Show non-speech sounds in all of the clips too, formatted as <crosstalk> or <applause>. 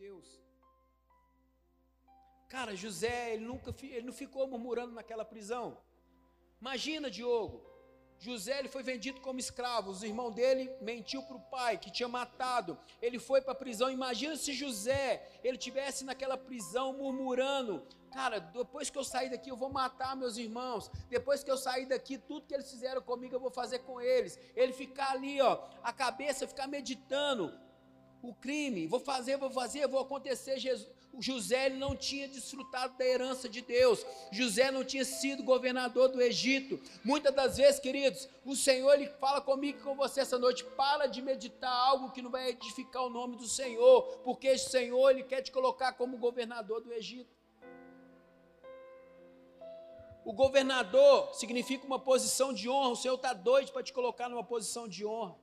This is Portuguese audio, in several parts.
Deus. Cara, José, ele nunca ele não ficou murmurando naquela prisão. Imagina, Diogo, José ele foi vendido como escravo, os irmãos dele mentiu para o pai que tinha matado. Ele foi para a prisão. Imagina se José ele tivesse naquela prisão murmurando: Cara, depois que eu sair daqui eu vou matar meus irmãos. Depois que eu sair daqui tudo que eles fizeram comigo eu vou fazer com eles. Ele ficar ali, ó, a cabeça ficar meditando o crime. Vou fazer, vou fazer, vou acontecer. Jesus, José não tinha desfrutado da herança de Deus. José não tinha sido governador do Egito. Muitas das vezes, queridos, o Senhor ele fala comigo e com você essa noite. Para de meditar algo que não vai edificar o nome do Senhor, porque o Senhor ele quer te colocar como governador do Egito. O governador significa uma posição de honra. O Senhor está doido para te colocar numa posição de honra.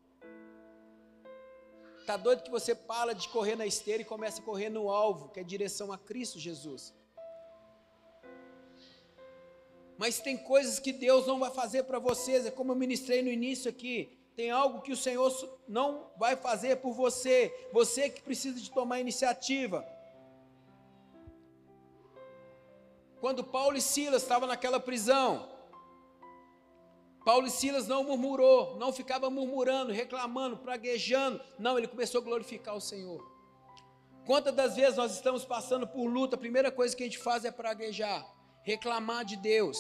Está doido que você para de correr na esteira e começa a correr no alvo, que é direção a Cristo Jesus. Mas tem coisas que Deus não vai fazer para vocês, é como eu ministrei no início aqui. Tem algo que o Senhor não vai fazer por você, você que precisa de tomar iniciativa. Quando Paulo e Silas estavam naquela prisão, Paulo e Silas não murmurou, não ficava murmurando, reclamando, praguejando. Não, ele começou a glorificar o Senhor. Quantas das vezes nós estamos passando por luta, a primeira coisa que a gente faz é praguejar, reclamar de Deus.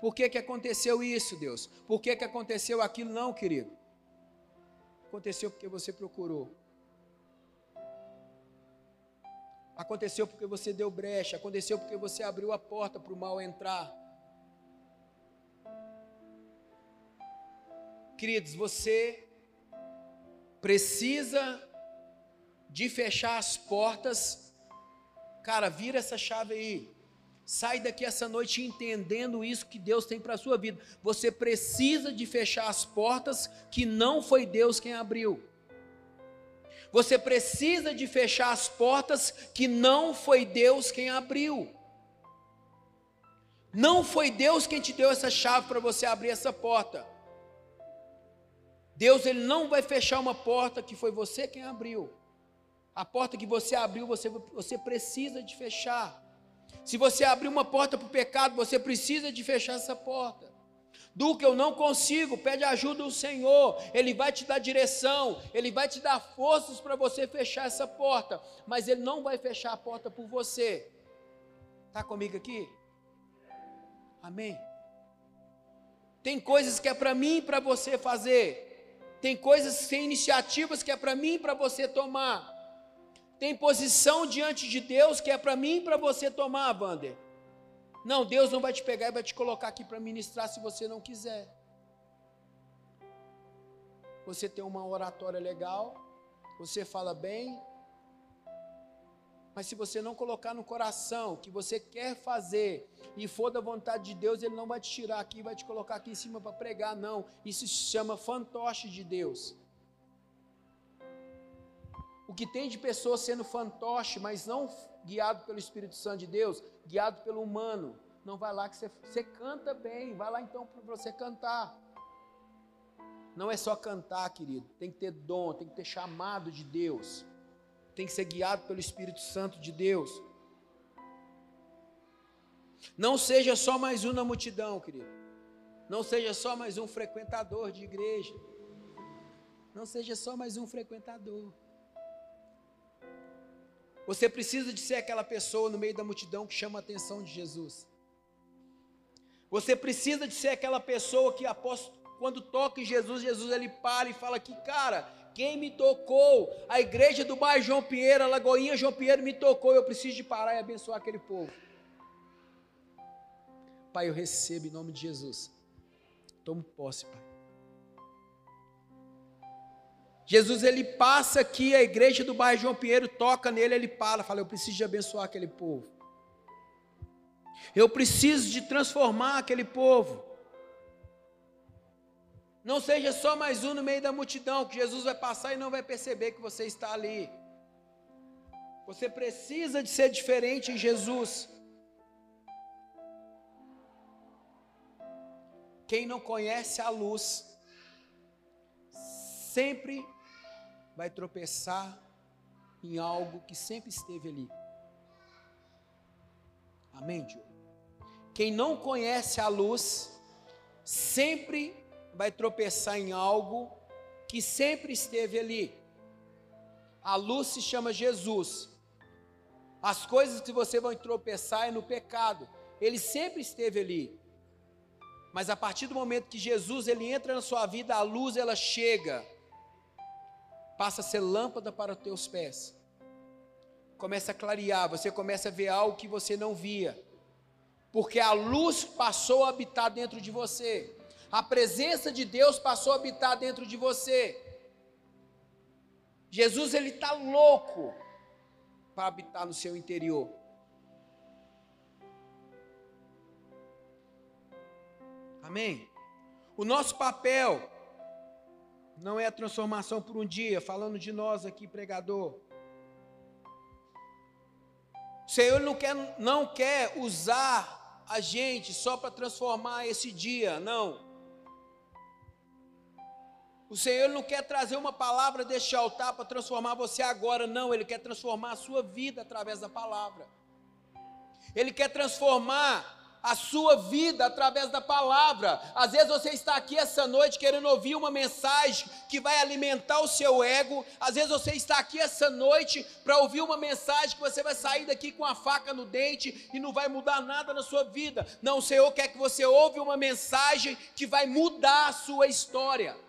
Por que, que aconteceu isso, Deus? Por que, que aconteceu aquilo? Não, querido. Aconteceu porque você procurou. Aconteceu porque você deu brecha. Aconteceu porque você abriu a porta para o mal entrar. Queridos, você precisa de fechar as portas. Cara, vira essa chave aí. Sai daqui essa noite entendendo isso que Deus tem para a sua vida. Você precisa de fechar as portas que não foi Deus quem abriu. Você precisa de fechar as portas que não foi Deus quem abriu. Não foi Deus quem te deu essa chave para você abrir essa porta. Deus ele não vai fechar uma porta que foi você quem abriu. A porta que você abriu, você, você precisa de fechar. Se você abrir uma porta para o pecado, você precisa de fechar essa porta. Do que eu não consigo, pede ajuda ao Senhor, Ele vai te dar direção, Ele vai te dar forças para você fechar essa porta, mas Ele não vai fechar a porta por você. Está comigo aqui? Amém? Tem coisas que é para mim e para você fazer, tem coisas, tem iniciativas que é para mim e para você tomar. Tem posição diante de Deus que é para mim e para você tomar, Wander. Não, Deus não vai te pegar e vai te colocar aqui para ministrar se você não quiser. Você tem uma oratória legal, você fala bem, mas se você não colocar no coração que você quer fazer e for da vontade de Deus, Ele não vai te tirar aqui, vai te colocar aqui em cima para pregar, não. Isso se chama fantoche de Deus. O que tem de pessoas sendo fantoche, mas não guiado pelo Espírito Santo de Deus, guiado pelo humano. Não vai lá que você, você canta bem, vai lá então para você cantar. Não é só cantar, querido, tem que ter dom, tem que ter chamado de Deus tem que ser guiado pelo Espírito Santo de Deus. Não seja só mais um na multidão, querido. Não seja só mais um frequentador de igreja. Não seja só mais um frequentador. Você precisa de ser aquela pessoa no meio da multidão que chama a atenção de Jesus. Você precisa de ser aquela pessoa que após quando toca em Jesus, Jesus ele para e fala que, cara, quem me tocou? A igreja do bairro João Pinheiro, a Lagoinha João Pinheiro me tocou. Eu preciso de parar e abençoar aquele povo. Pai, eu recebo em nome de Jesus. Tomo posse, Pai. Jesus ele passa aqui, a igreja do bairro João Pinheiro toca nele, ele para, fala: Eu preciso de abençoar aquele povo. Eu preciso de transformar aquele povo. Não seja só mais um no meio da multidão, que Jesus vai passar e não vai perceber que você está ali. Você precisa de ser diferente em Jesus. Quem não conhece a luz, sempre vai tropeçar em algo que sempre esteve ali. Amém, Diogo? Quem não conhece a luz, sempre vai tropeçar em algo que sempre esteve ali. A luz se chama Jesus. As coisas que você vai tropeçar é no pecado. Ele sempre esteve ali. Mas a partir do momento que Jesus ele entra na sua vida, a luz ela chega. Passa a ser lâmpada para os teus pés. Começa a clarear, você começa a ver algo que você não via. Porque a luz passou a habitar dentro de você. A presença de Deus passou a habitar dentro de você. Jesus ele está louco para habitar no seu interior. Amém? O nosso papel não é a transformação por um dia, falando de nós aqui, pregador. O Senhor não quer, não quer usar a gente só para transformar esse dia, não. O Senhor não quer trazer uma palavra deste altar para transformar você agora, não. Ele quer transformar a sua vida através da palavra. Ele quer transformar a sua vida através da palavra. Às vezes você está aqui essa noite querendo ouvir uma mensagem que vai alimentar o seu ego. Às vezes você está aqui essa noite para ouvir uma mensagem que você vai sair daqui com a faca no dente e não vai mudar nada na sua vida. Não, o Senhor quer que você ouve uma mensagem que vai mudar a sua história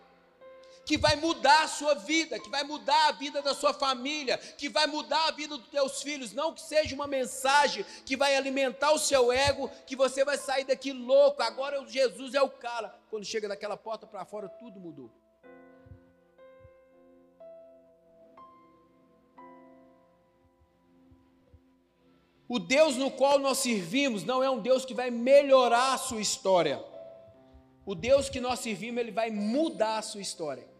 que vai mudar a sua vida, que vai mudar a vida da sua família, que vai mudar a vida dos teus filhos, não que seja uma mensagem que vai alimentar o seu ego, que você vai sair daqui louco. Agora Jesus é o cara. Quando chega daquela porta para fora, tudo mudou. O Deus no qual nós servimos não é um Deus que vai melhorar a sua história. O Deus que nós servimos, ele vai mudar a sua história.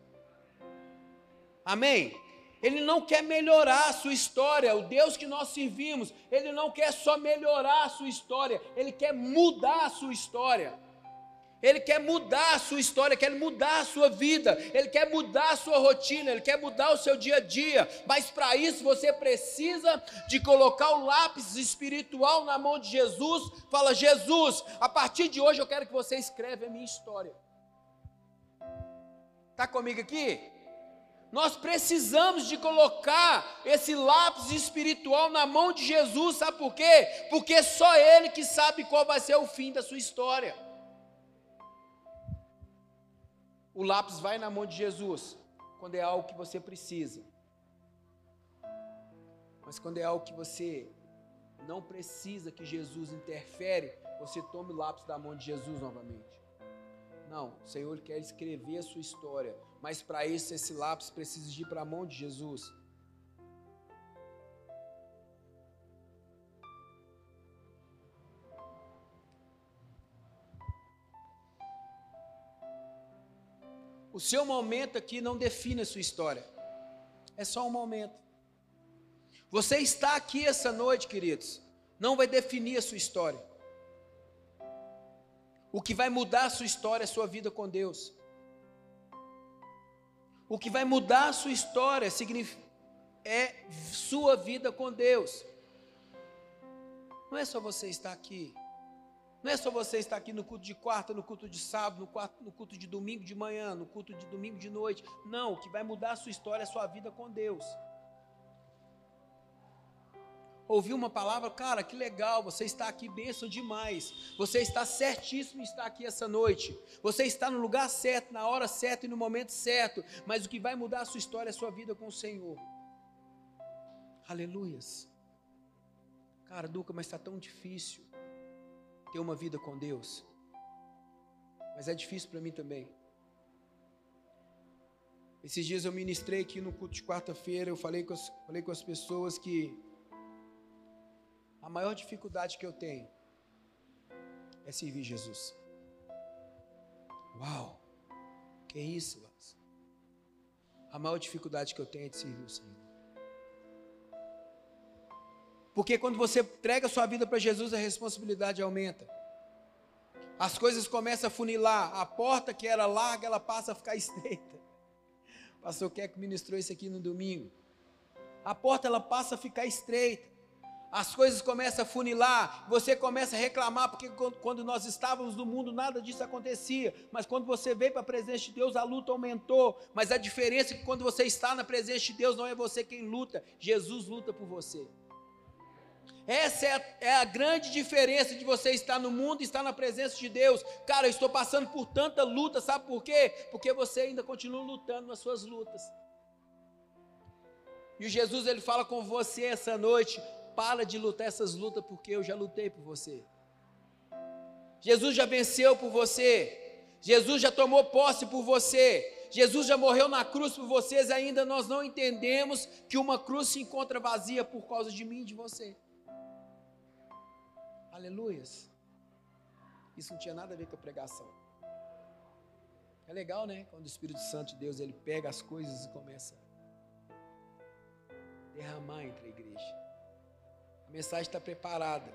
Amém? Ele não quer melhorar a sua história. O Deus que nós servimos, ele não quer só melhorar a sua história, ele quer mudar a sua história. Ele quer mudar a sua história, quer mudar a sua vida, ele quer mudar a sua rotina, ele quer mudar o seu dia a dia. Mas para isso você precisa de colocar o lápis espiritual na mão de Jesus. Fala: "Jesus, a partir de hoje eu quero que você escreva a minha história". Tá comigo aqui? Nós precisamos de colocar esse lápis espiritual na mão de Jesus, sabe por quê? Porque só Ele que sabe qual vai ser o fim da sua história. O lápis vai na mão de Jesus quando é algo que você precisa. Mas quando é algo que você não precisa que Jesus interfere, você tome o lápis da mão de Jesus novamente. Não, o Senhor quer escrever a sua história mas para isso esse lápis precisa ir para a mão de Jesus. O seu momento aqui não define a sua história. É só um momento. Você está aqui essa noite, queridos, não vai definir a sua história. O que vai mudar a sua história é a sua vida com Deus. O que vai mudar a sua história é sua vida com Deus. Não é só você estar aqui. Não é só você estar aqui no culto de quarta, no culto de sábado, no, quarto, no culto de domingo de manhã, no culto de domingo de noite. Não, o que vai mudar a sua história é a sua vida com Deus ouviu uma palavra, cara, que legal, você está aqui, benção demais. Você está certíssimo em estar aqui essa noite. Você está no lugar certo, na hora certa e no momento certo. Mas o que vai mudar a sua história é a sua vida com o Senhor. Aleluias. Cara, Duca, mas está tão difícil ter uma vida com Deus. Mas é difícil para mim também. Esses dias eu ministrei aqui no culto de quarta-feira, eu falei com, as, falei com as pessoas que a maior dificuldade que eu tenho é servir Jesus. Uau! Que isso, Lázaro? A maior dificuldade que eu tenho é de servir o Senhor. Porque quando você entrega sua vida para Jesus, a responsabilidade aumenta. As coisas começam a funilar. A porta que era larga, ela passa a ficar <laughs> estreita. O pastor Keck ministrou isso aqui no domingo. A porta ela passa a ficar estreita. As coisas começam a funilar, você começa a reclamar, porque quando nós estávamos no mundo nada disso acontecia. Mas quando você veio para a presença de Deus, a luta aumentou. Mas a diferença é que quando você está na presença de Deus, não é você quem luta, Jesus luta por você. Essa é a, é a, grande diferença de você estar no mundo e estar na presença de Deus. Cara, eu estou passando por tanta luta, sabe por quê? Porque você ainda continua lutando nas suas lutas. E Jesus ele fala com você essa noite: para de lutar essas lutas, porque eu já lutei por você. Jesus já venceu por você. Jesus já tomou posse por você. Jesus já morreu na cruz por vocês, ainda nós não entendemos que uma cruz se encontra vazia por causa de mim e de você. Aleluias. Isso não tinha nada a ver com a pregação. É legal, né? Quando o Espírito Santo de Deus ele pega as coisas e começa a derramar entre a igreja. A mensagem está preparada.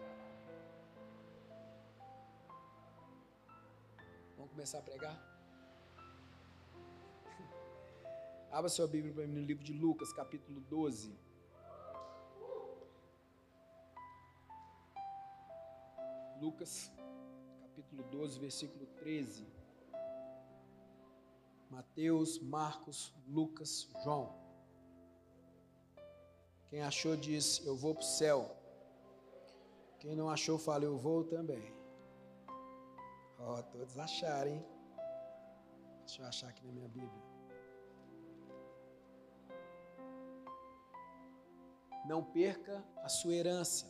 Vamos começar a pregar? <laughs> Abra sua Bíblia para mim no livro de Lucas, capítulo 12. Lucas, capítulo 12, versículo 13. Mateus, Marcos, Lucas, João. Quem achou diz: Eu vou para o céu. Quem não achou, fala: Eu vou também. Ó, oh, todos acharam, hein? Deixa eu achar aqui na minha Bíblia. Não perca a sua herança.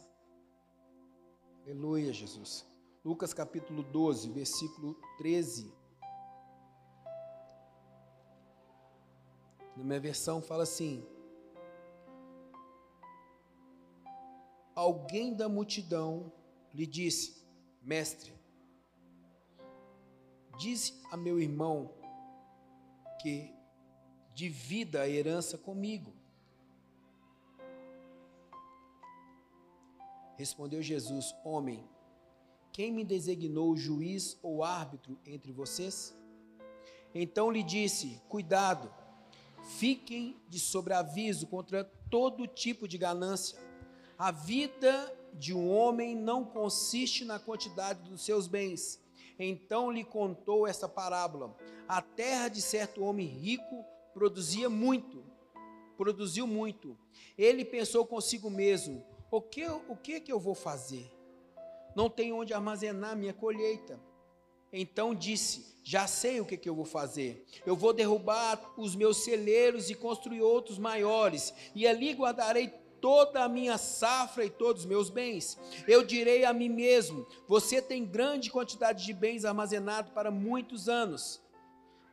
Aleluia, Jesus. Lucas capítulo 12, versículo 13. Na minha versão fala assim: Alguém da multidão lhe disse: Mestre, diz a meu irmão que divida a herança comigo. Respondeu Jesus: Homem, quem me designou juiz ou árbitro entre vocês? Então lhe disse: Cuidado, fiquem de sobreaviso contra todo tipo de ganância. A vida de um homem não consiste na quantidade dos seus bens. Então lhe contou essa parábola: A terra de certo homem rico produzia muito, produziu muito. Ele pensou consigo mesmo: o que, o que que eu vou fazer? Não tenho onde armazenar minha colheita. Então disse: Já sei o que, que eu vou fazer. Eu vou derrubar os meus celeiros e construir outros maiores, e ali guardarei toda a minha safra e todos os meus bens. Eu direi a mim mesmo: Você tem grande quantidade de bens armazenados para muitos anos.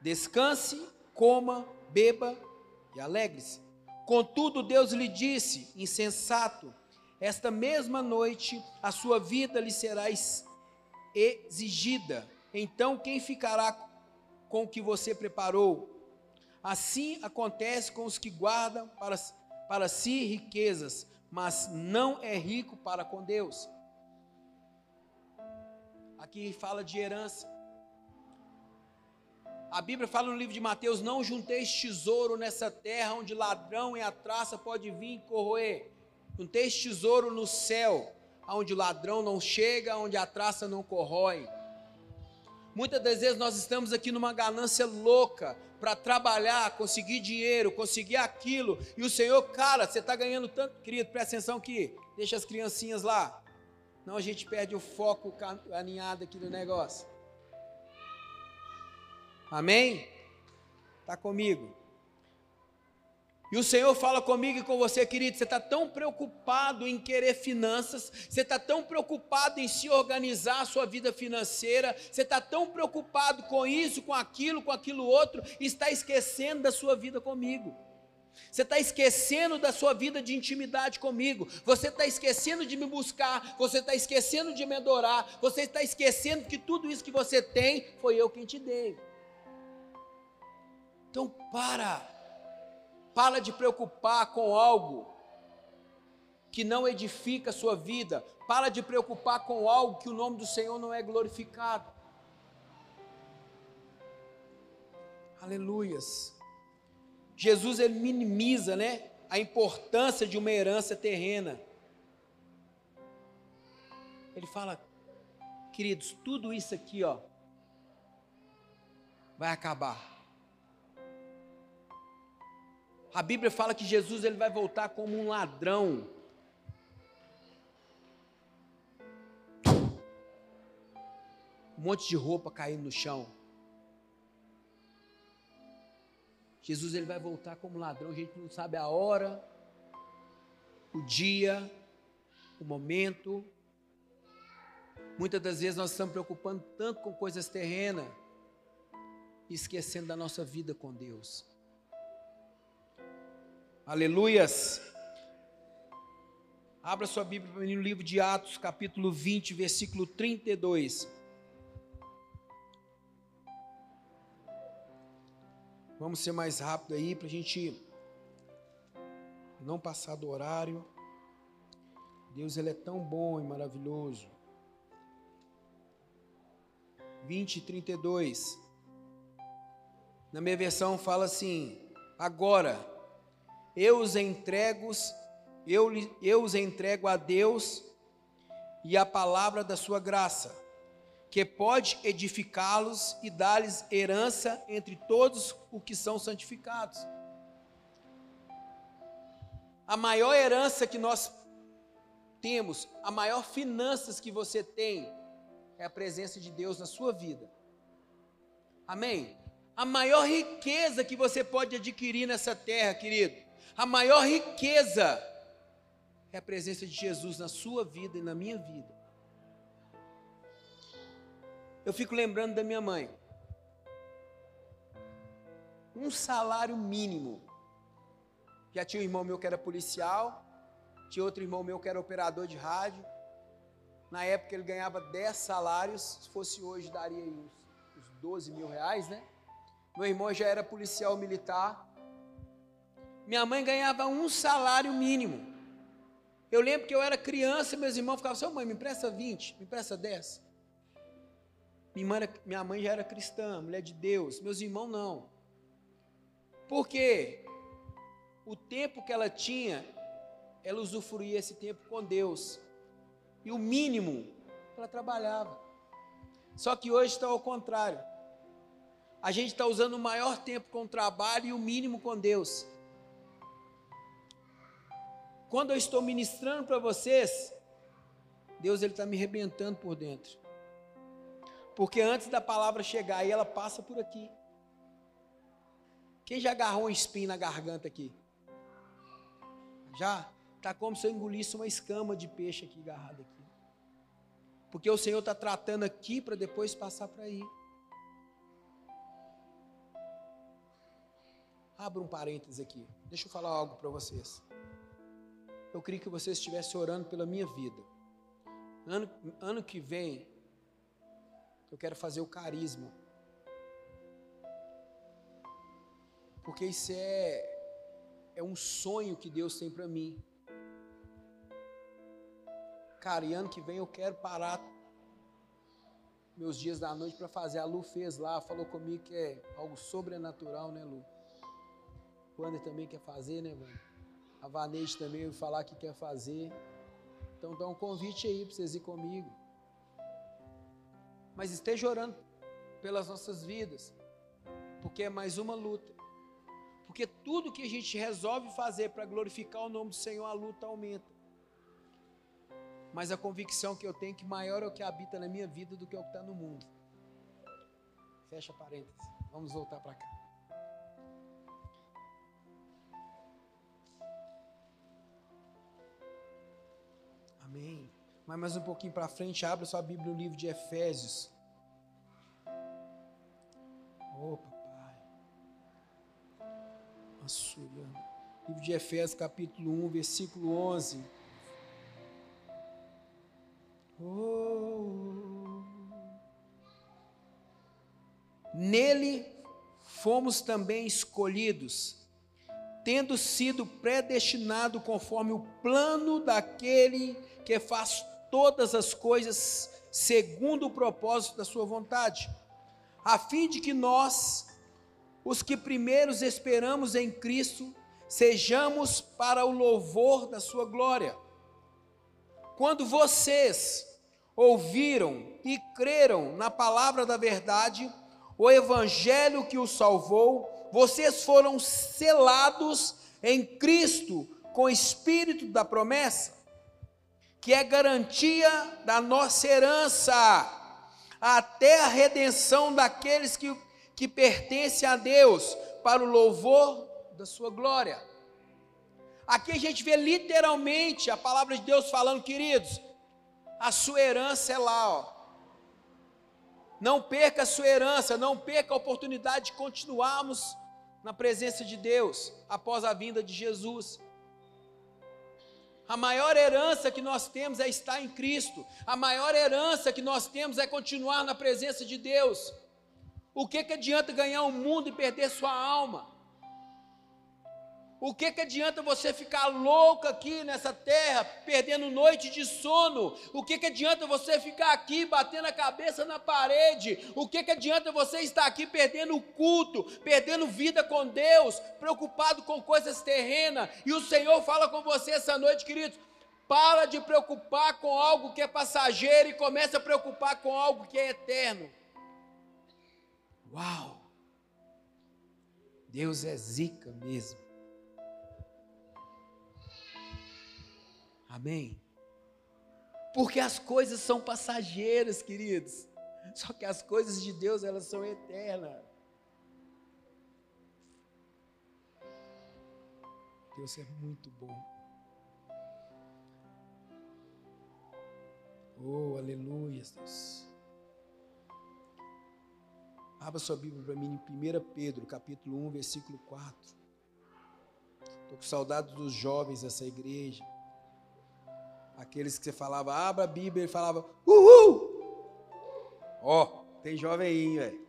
Descanse, coma, beba e alegre-se. Contudo, Deus lhe disse: Insensato esta mesma noite a sua vida lhe será exigida. Então, quem ficará com o que você preparou? Assim acontece com os que guardam para, para si riquezas, mas não é rico para com Deus. Aqui fala de herança. A Bíblia fala no livro de Mateus: Não junteis tesouro nessa terra onde ladrão e a traça pode vir e corroer tem tesouro no céu, onde o ladrão não chega, onde a traça não corrói. Muitas das vezes nós estamos aqui numa ganância louca para trabalhar, conseguir dinheiro, conseguir aquilo, e o Senhor, cara, você está ganhando tanto, querido, presta atenção aqui, deixa as criancinhas lá, não a gente perde o foco aninhado aqui no negócio. Amém? Está comigo? E o Senhor fala comigo e com você, querido. Você está tão preocupado em querer finanças, você está tão preocupado em se organizar a sua vida financeira, você está tão preocupado com isso, com aquilo, com aquilo outro, e está esquecendo da sua vida comigo. Você está esquecendo da sua vida de intimidade comigo. Você está esquecendo de me buscar. Você está esquecendo de me adorar. Você está esquecendo que tudo isso que você tem foi eu quem te dei. Então, para. Para de preocupar com algo que não edifica a sua vida. Para de preocupar com algo que o nome do Senhor não é glorificado. Aleluias. Jesus ele minimiza, né? a importância de uma herança terrena. Ele fala, queridos, tudo isso aqui, ó, vai acabar. A Bíblia fala que Jesus ele vai voltar como um ladrão. Um monte de roupa caindo no chão. Jesus ele vai voltar como ladrão, a gente não sabe a hora, o dia, o momento. Muitas das vezes nós estamos preocupando tanto com coisas terrenas, esquecendo da nossa vida com Deus. Aleluias. Abra sua Bíblia para mim no livro de Atos, capítulo 20, versículo 32. Vamos ser mais rápido aí para a gente não passar do horário. Deus ele é tão bom e maravilhoso. 20 e 32. Na minha versão fala assim: Agora eu os entrego, eu, eu os entrego a Deus e a palavra da sua graça, que pode edificá-los e dar-lhes herança entre todos os que são santificados. A maior herança que nós temos, a maior finanças que você tem, é a presença de Deus na sua vida. Amém? A maior riqueza que você pode adquirir nessa terra, querido, a maior riqueza é a presença de Jesus na sua vida e na minha vida. Eu fico lembrando da minha mãe. Um salário mínimo. Já tinha um irmão meu que era policial, tinha outro irmão meu que era operador de rádio. Na época ele ganhava 10 salários, se fosse hoje daria uns, uns 12 mil reais, né? Meu irmão já era policial militar, minha mãe ganhava um salário mínimo. Eu lembro que eu era criança e meus irmãos ficavam assim, mãe, me empresta 20, me empresta 10. Minha mãe, minha mãe já era cristã, mulher de Deus, meus irmãos não. Por quê? O tempo que ela tinha, ela usufruía esse tempo com Deus. E o mínimo, ela trabalhava. Só que hoje está ao contrário. A gente está usando o maior tempo com o trabalho e o mínimo com Deus. Quando eu estou ministrando para vocês, Deus ele está me arrebentando por dentro. Porque antes da palavra chegar aí, ela passa por aqui. Quem já agarrou um espinho na garganta aqui? Já? Está como se eu engolisse uma escama de peixe aqui agarrada aqui. Porque o Senhor está tratando aqui para depois passar para aí. Abra um parênteses aqui. Deixa eu falar algo para vocês eu queria que você estivesse orando pela minha vida. Ano, ano que vem, eu quero fazer o carisma. Porque isso é, é um sonho que Deus tem para mim. Cara, e ano que vem eu quero parar meus dias da noite para fazer. A Lu fez lá, falou comigo que é algo sobrenatural, né, Lu? O Ander também quer fazer, né, mano? A Vanessa também vai falar que quer fazer. Então dá um convite aí para vocês ir comigo. Mas esteja orando pelas nossas vidas, porque é mais uma luta. Porque tudo que a gente resolve fazer para glorificar o nome do Senhor, a luta aumenta. Mas a convicção que eu tenho é que maior é o que habita na minha vida do que o que está no mundo. Fecha parênteses. Vamos voltar para cá. Amém. Mas mais um pouquinho para frente, abra sua Bíblia no livro de Efésios. Ô, oh, papai. Livro de Efésios, capítulo 1, versículo 11. Oh. Nele fomos também escolhidos tendo sido predestinado conforme o plano daquele que faz todas as coisas segundo o propósito da sua vontade, a fim de que nós, os que primeiros esperamos em Cristo, sejamos para o louvor da sua glória. Quando vocês ouviram e creram na palavra da verdade, o evangelho que os salvou, vocês foram selados em Cristo com o espírito da promessa, que é garantia da nossa herança até a redenção daqueles que, que pertencem a Deus, para o louvor da sua glória. Aqui a gente vê literalmente a palavra de Deus falando, queridos, a sua herança é lá, ó. Não perca a sua herança, não perca a oportunidade de continuarmos na presença de Deus após a vinda de Jesus. A maior herança que nós temos é estar em Cristo. A maior herança que nós temos é continuar na presença de Deus. O que, que adianta ganhar o mundo e perder sua alma? O que, que adianta você ficar louco aqui nessa terra, perdendo noite de sono? O que, que adianta você ficar aqui batendo a cabeça na parede? O que, que adianta você estar aqui perdendo o culto, perdendo vida com Deus, preocupado com coisas terrenas? E o Senhor fala com você essa noite, queridos. Para de preocupar com algo que é passageiro e comece a preocupar com algo que é eterno. Uau! Deus é zica mesmo. Amém? Porque as coisas são passageiras, queridos. Só que as coisas de Deus, elas são eternas. Deus é muito bom. Oh, aleluia, Deus. Abra sua Bíblia para mim em 1 Pedro, capítulo 1, versículo 4. Estou com saudade dos jovens dessa igreja. Aqueles que você falava, abra a Bíblia, ele falava, uhul! Ó, oh, tem jovem aí, velho.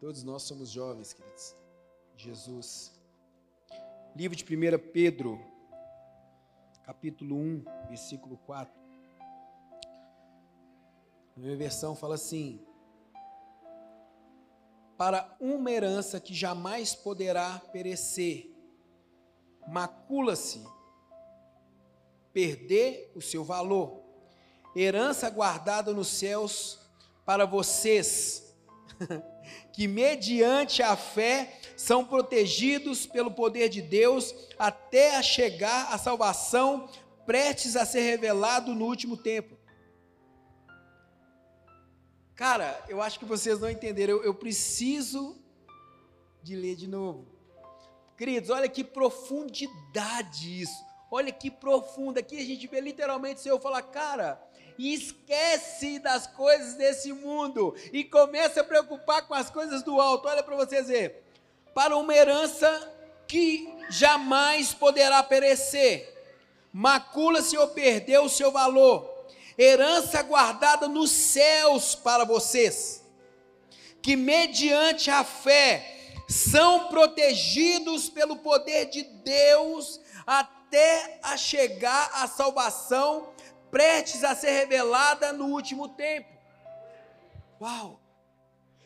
Todos nós somos jovens, queridos. Jesus. Livro de 1 Pedro, capítulo 1, versículo 4. Na minha versão fala assim: Para uma herança que jamais poderá perecer, macula-se perder o seu valor. Herança guardada nos céus para vocês, <laughs> que mediante a fé são protegidos pelo poder de Deus até a chegar a salvação prestes a ser revelado no último tempo. Cara, eu acho que vocês não entenderam. Eu, eu preciso de ler de novo. Queridos, olha que profundidade isso. Olha que profunda. Aqui a gente vê literalmente o Senhor falar, cara, esquece das coisas desse mundo e começa a preocupar com as coisas do alto. Olha para vocês ver. Para uma herança que jamais poderá perecer, macula-se ou perdeu o seu valor. Herança guardada nos céus para vocês, que mediante a fé são protegidos pelo poder de Deus até até a chegar a salvação prestes a ser revelada no último tempo. Uau!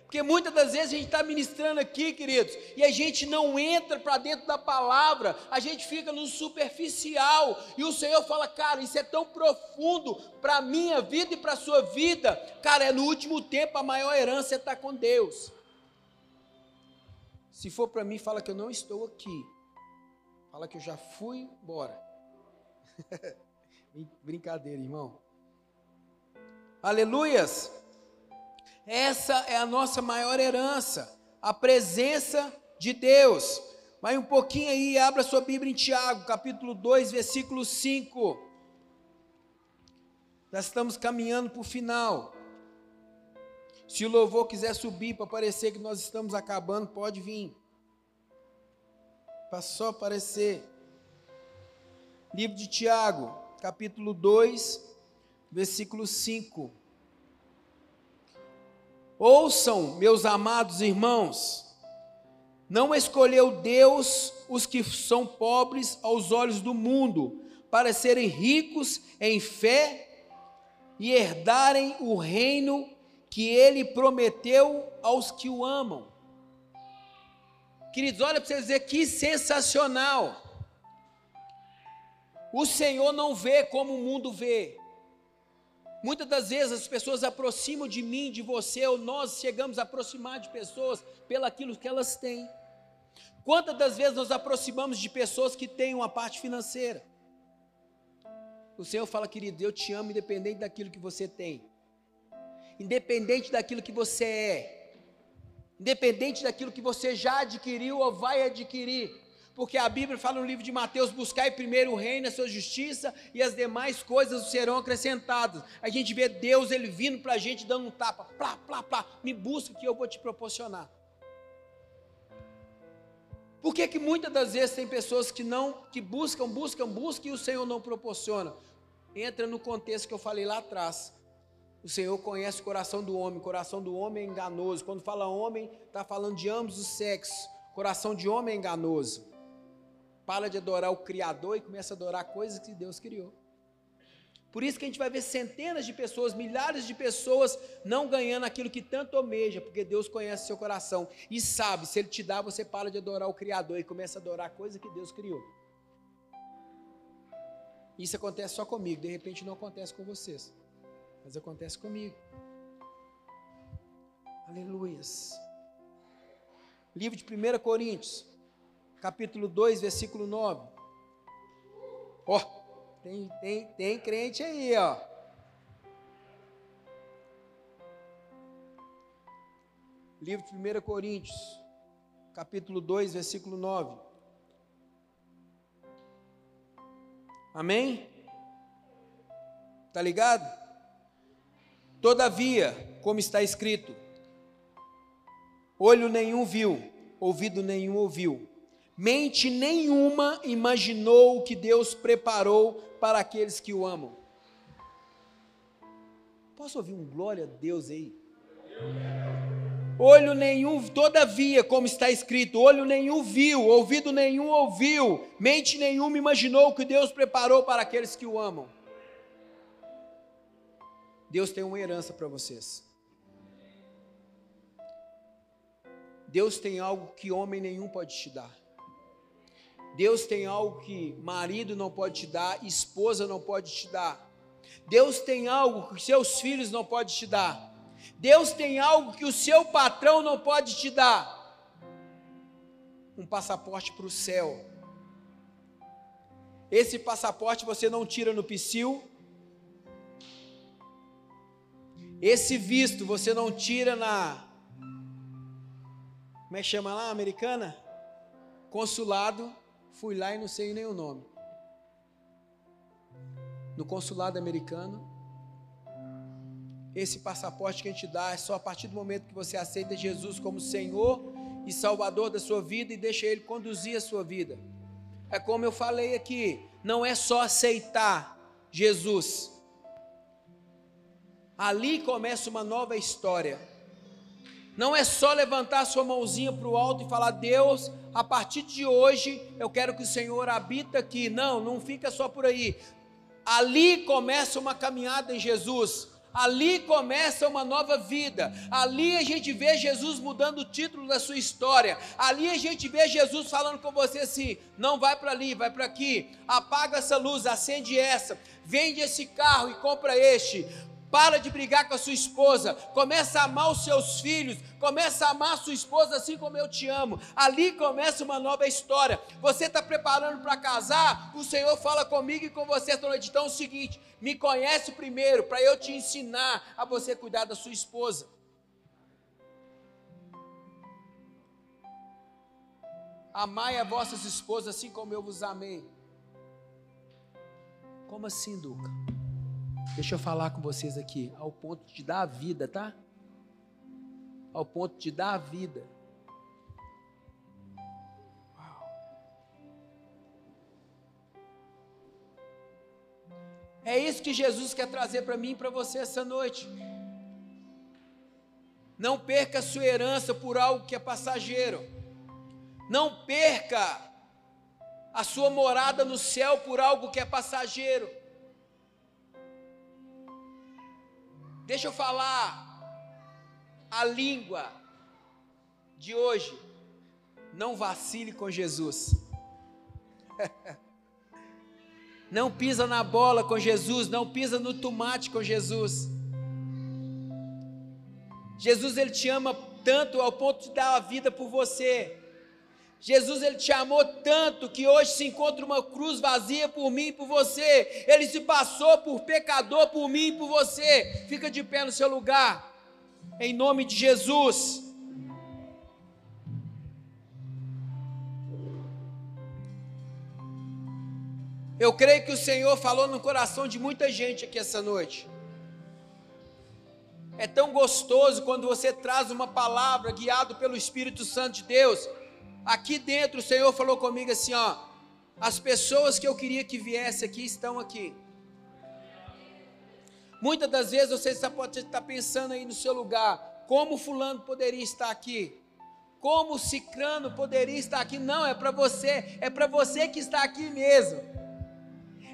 Porque muitas das vezes a gente está ministrando aqui, queridos, e a gente não entra para dentro da palavra, a gente fica no superficial, e o Senhor fala, cara, isso é tão profundo para a minha vida e para a sua vida, cara, é no último tempo a maior herança é estar com Deus. Se for para mim, fala que eu não estou aqui, Fala que eu já fui embora. <laughs> Brincadeira, irmão. Aleluias! Essa é a nossa maior herança, a presença de Deus. Vai um pouquinho aí, abra sua Bíblia em Tiago, capítulo 2, versículo 5. Nós estamos caminhando para o final. Se o louvor quiser subir para parecer que nós estamos acabando, pode vir para só aparecer. Livro de Tiago, capítulo 2, versículo 5. Ouçam, meus amados irmãos, não escolheu Deus os que são pobres aos olhos do mundo, para serem ricos em fé e herdarem o reino que ele prometeu aos que o amam. Queridos, olha para vocês dizer que sensacional. O Senhor não vê como o mundo vê. Muitas das vezes as pessoas aproximam de mim, de você, ou nós chegamos a aproximar de pessoas pelaquilo que elas têm. Quantas das vezes nós aproximamos de pessoas que têm uma parte financeira? O Senhor fala, querido, eu te amo independente daquilo que você tem, independente daquilo que você é, independente daquilo que você já adquiriu ou vai adquirir porque a Bíblia fala no livro de Mateus: buscai primeiro o reino, a sua justiça, e as demais coisas serão acrescentadas. A gente vê Deus ele vindo para a gente dando um tapa, plá, plá, plá, me busca que eu vou te proporcionar. Por que, que muitas das vezes tem pessoas que não, que buscam, buscam, buscam e o Senhor não proporciona? Entra no contexto que eu falei lá atrás. O Senhor conhece o coração do homem, o coração do homem é enganoso. Quando fala homem, está falando de ambos os sexos. Coração de homem é enganoso para de adorar o Criador e começa a adorar coisas que Deus criou. Por isso que a gente vai ver centenas de pessoas, milhares de pessoas não ganhando aquilo que tanto almeja, porque Deus conhece seu coração e sabe, se Ele te dá, você para de adorar o Criador e começa a adorar coisas que Deus criou. Isso acontece só comigo, de repente não acontece com vocês, mas acontece comigo. Aleluias. Livro de 1 Coríntios capítulo 2, versículo 9. Ó, oh, tem, tem, tem crente aí, ó. Livro de 1 Coríntios, capítulo 2, versículo 9. Amém? Tá ligado? Todavia, como está escrito, olho nenhum viu, ouvido nenhum ouviu, Mente nenhuma imaginou o que Deus preparou para aqueles que o amam. Posso ouvir um glória a Deus aí? Olho nenhum, todavia, como está escrito, olho nenhum viu, ouvido nenhum ouviu, mente nenhuma imaginou o que Deus preparou para aqueles que o amam. Deus tem uma herança para vocês. Deus tem algo que homem nenhum pode te dar. Deus tem algo que marido não pode te dar, esposa não pode te dar. Deus tem algo que seus filhos não podem te dar. Deus tem algo que o seu patrão não pode te dar. Um passaporte para o céu. Esse passaporte você não tira no psil. Esse visto você não tira na. Como é que chama lá, americana? Consulado Fui lá e não sei nem o nome. No consulado americano, esse passaporte que a gente dá é só a partir do momento que você aceita Jesus como Senhor e Salvador da sua vida e deixa Ele conduzir a sua vida. É como eu falei aqui, não é só aceitar Jesus. Ali começa uma nova história. Não é só levantar sua mãozinha para o alto e falar: Deus, a partir de hoje eu quero que o Senhor habita aqui. Não, não fica só por aí. Ali começa uma caminhada em Jesus. Ali começa uma nova vida. Ali a gente vê Jesus mudando o título da sua história. Ali a gente vê Jesus falando com você assim: não vai para ali, vai para aqui. Apaga essa luz, acende essa. Vende esse carro e compra este. Para de brigar com a sua esposa. Começa a amar os seus filhos. Começa a amar a sua esposa assim como eu te amo. Ali começa uma nova história. Você está preparando para casar? O Senhor fala comigo e com você noite. Então é o seguinte: me conhece primeiro para eu te ensinar a você cuidar da sua esposa. Amai a vossas esposas assim como eu vos amei. Como assim, Duca? Deixa eu falar com vocês aqui, ao ponto de dar a vida, tá? Ao ponto de dar a vida. É isso que Jesus quer trazer para mim e para você essa noite. Não perca sua herança por algo que é passageiro. Não perca a sua morada no céu por algo que é passageiro. Deixa eu falar a língua de hoje. Não vacile com Jesus. <laughs> Não pisa na bola com Jesus, não pisa no tomate com Jesus. Jesus ele te ama tanto ao ponto de dar a vida por você. Jesus ele te amou tanto que hoje se encontra uma cruz vazia por mim e por você. Ele se passou por pecador por mim e por você. Fica de pé no seu lugar. Em nome de Jesus. Eu creio que o Senhor falou no coração de muita gente aqui essa noite. É tão gostoso quando você traz uma palavra guiado pelo Espírito Santo de Deus. Aqui dentro o Senhor falou comigo assim, ó, as pessoas que eu queria que viesse aqui estão aqui. Muitas das vezes você pode estar pensando aí no seu lugar, como fulano poderia estar aqui? Como cicrano poderia estar aqui? Não, é para você, é para você que está aqui mesmo.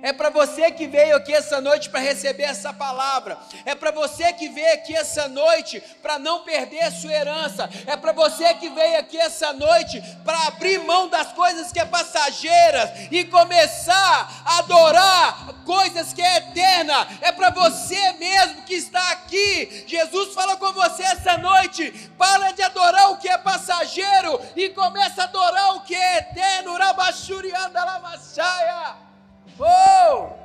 É para você que veio aqui essa noite para receber essa palavra. É para você que veio aqui essa noite para não perder sua herança. É para você que veio aqui essa noite para abrir mão das coisas que é passageiras e começar a adorar coisas que é eterna. É para você mesmo que está aqui. Jesus fala com você essa noite. Para de adorar o que é passageiro e começa a adorar o que é eterno. Rabachurianda Lamachaya. Oh!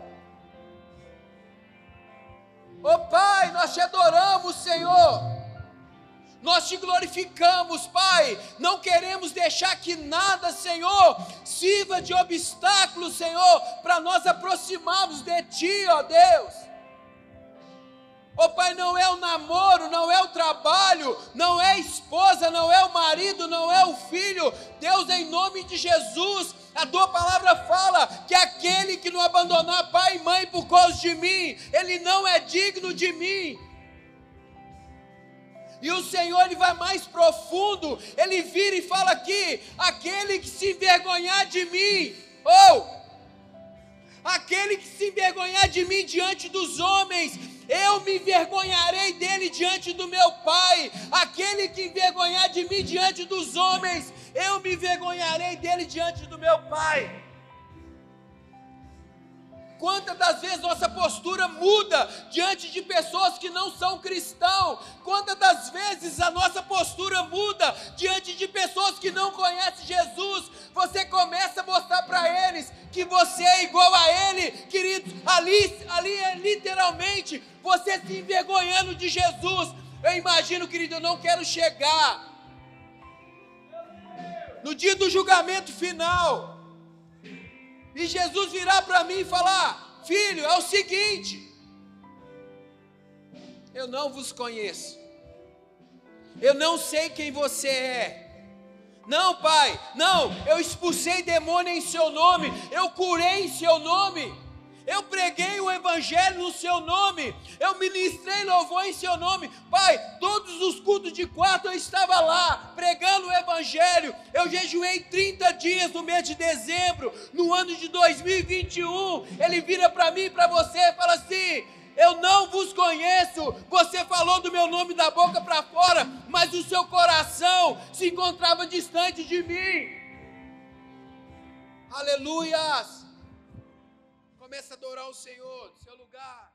Oh Pai, nós te adoramos, Senhor. Nós te glorificamos, Pai. Não queremos deixar que nada, Senhor, sirva de obstáculo, Senhor, para nós aproximarmos de Ti, ó Deus. Oh Pai, não é o namoro, não é o trabalho, não é a esposa, não é o marido, não é o filho. Deus, em nome de Jesus, a tua palavra fala que aquele que não abandonar pai e mãe por causa de mim, ele não é digno de mim. E o Senhor ele vai mais profundo, ele vira e fala aqui: aquele que se envergonhar de mim, ou aquele que se envergonhar de mim diante dos homens, eu me envergonharei dele diante do meu Pai. Aquele que envergonhar de mim diante dos homens, eu me envergonharei dele diante do meu Pai. Quantas das vezes nossa postura muda diante de pessoas que não são cristãos? Quantas das vezes a nossa postura muda diante de pessoas que não conhecem Jesus? Você começa a mostrar para eles que você é igual a Ele, queridos. Ali, ali é literalmente você se envergonhando de Jesus. Eu imagino, querido, eu não quero chegar no dia do julgamento final e Jesus virar para mim e falar: Filho, é o seguinte, eu não vos conheço, eu não sei quem você é. Não, pai, não, eu expulsei demônio em seu nome, eu curei em seu nome. Eu preguei o Evangelho no seu nome. Eu ministrei louvor em seu nome. Pai, todos os cultos de quarto eu estava lá, pregando o Evangelho. Eu jejuei 30 dias no mês de dezembro, no ano de 2021. Ele vira para mim e para você e fala assim: eu não vos conheço. Você falou do meu nome da boca para fora, mas o seu coração se encontrava distante de mim. Aleluias. Começa a adorar o Senhor seu lugar.